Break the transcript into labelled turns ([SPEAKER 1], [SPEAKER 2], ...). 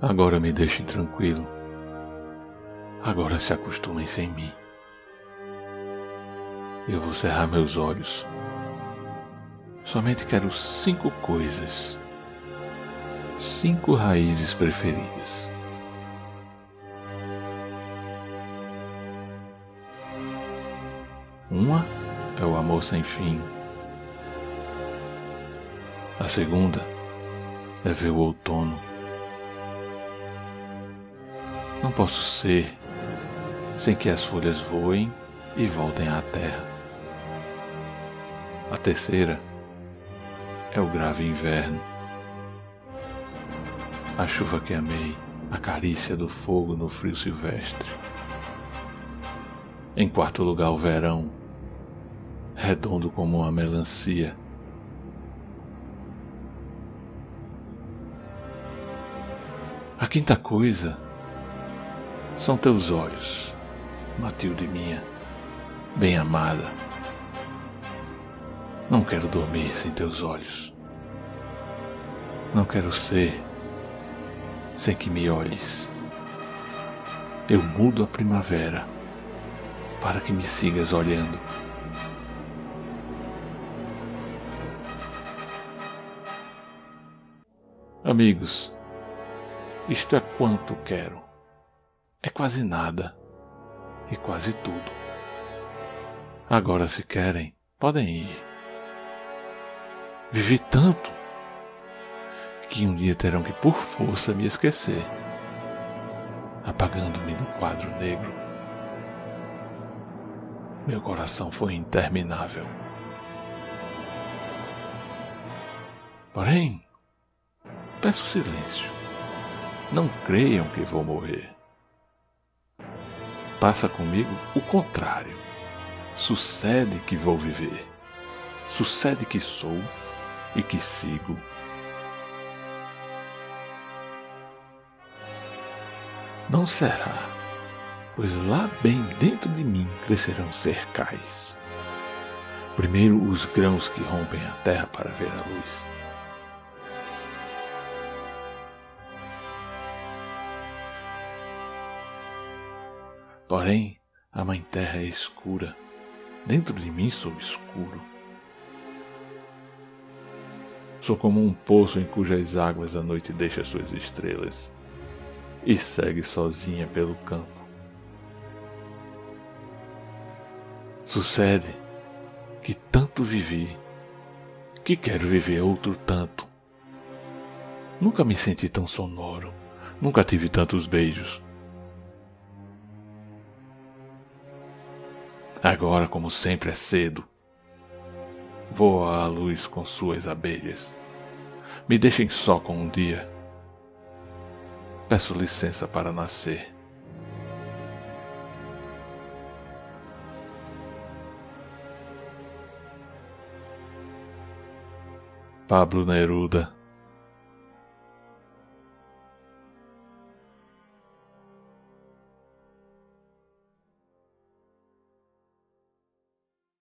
[SPEAKER 1] Agora me deixem tranquilo. Agora se acostumem sem mim. Eu vou cerrar meus olhos. Somente quero cinco coisas. Cinco raízes preferidas. Uma é o amor sem fim. A segunda é ver o outono. Não posso ser sem que as folhas voem e voltem à terra. A terceira é o grave inverno. A chuva que amei, a carícia do fogo no frio silvestre. Em quarto lugar, o verão, redondo como uma melancia. A quinta coisa são teus olhos, Matilde minha, bem amada. Não quero dormir sem teus olhos. Não quero ser sem que me olhes. Eu mudo a primavera para que me sigas olhando. Amigos, isto é quanto quero. É quase nada e quase tudo. Agora, se querem, podem ir. Vivi tanto que um dia terão que, por força, me esquecer, apagando-me do quadro negro. Meu coração foi interminável. Porém, peço silêncio. Não creiam que vou morrer. Passa comigo o contrário. Sucede que vou viver. Sucede que sou e que sigo. Não será, pois lá bem dentro de mim crescerão cercais. Primeiro os grãos que rompem a terra para ver a luz. Porém, a mãe terra é escura, dentro de mim sou escuro. Sou como um poço em cujas águas a noite deixa suas estrelas e segue sozinha pelo campo. Sucede que tanto vivi, que quero viver outro tanto. Nunca me senti tão sonoro, nunca tive tantos beijos. Agora, como sempre, é cedo. Voa a luz com suas abelhas. Me deixem só com um dia. Peço licença para nascer. Pablo Neruda